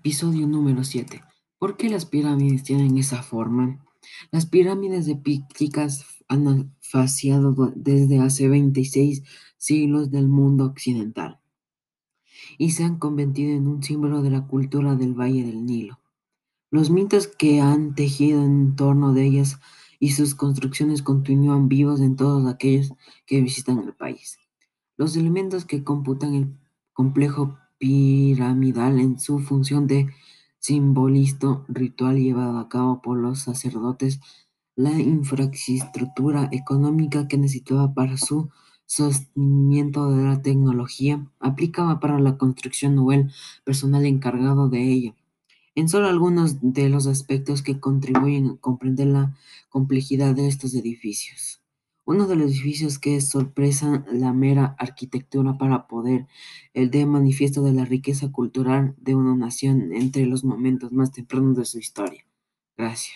Episodio número 7. ¿Por qué las pirámides tienen esa forma? Las pirámides epícticas han faciado desde hace 26 siglos del mundo occidental y se han convertido en un símbolo de la cultura del Valle del Nilo. Los mitos que han tejido en torno de ellas y sus construcciones continúan vivos en todos aquellos que visitan el país. Los elementos que computan el complejo piramidal en su función de simbolismo ritual llevado a cabo por los sacerdotes, la infraestructura económica que necesitaba para su sostenimiento de la tecnología aplicaba para la construcción o el personal encargado de ella. En solo algunos de los aspectos que contribuyen a comprender la complejidad de estos edificios. Uno de los edificios que sorpresa la mera arquitectura para poder, el de manifiesto de la riqueza cultural de una nación entre los momentos más tempranos de su historia. Gracias.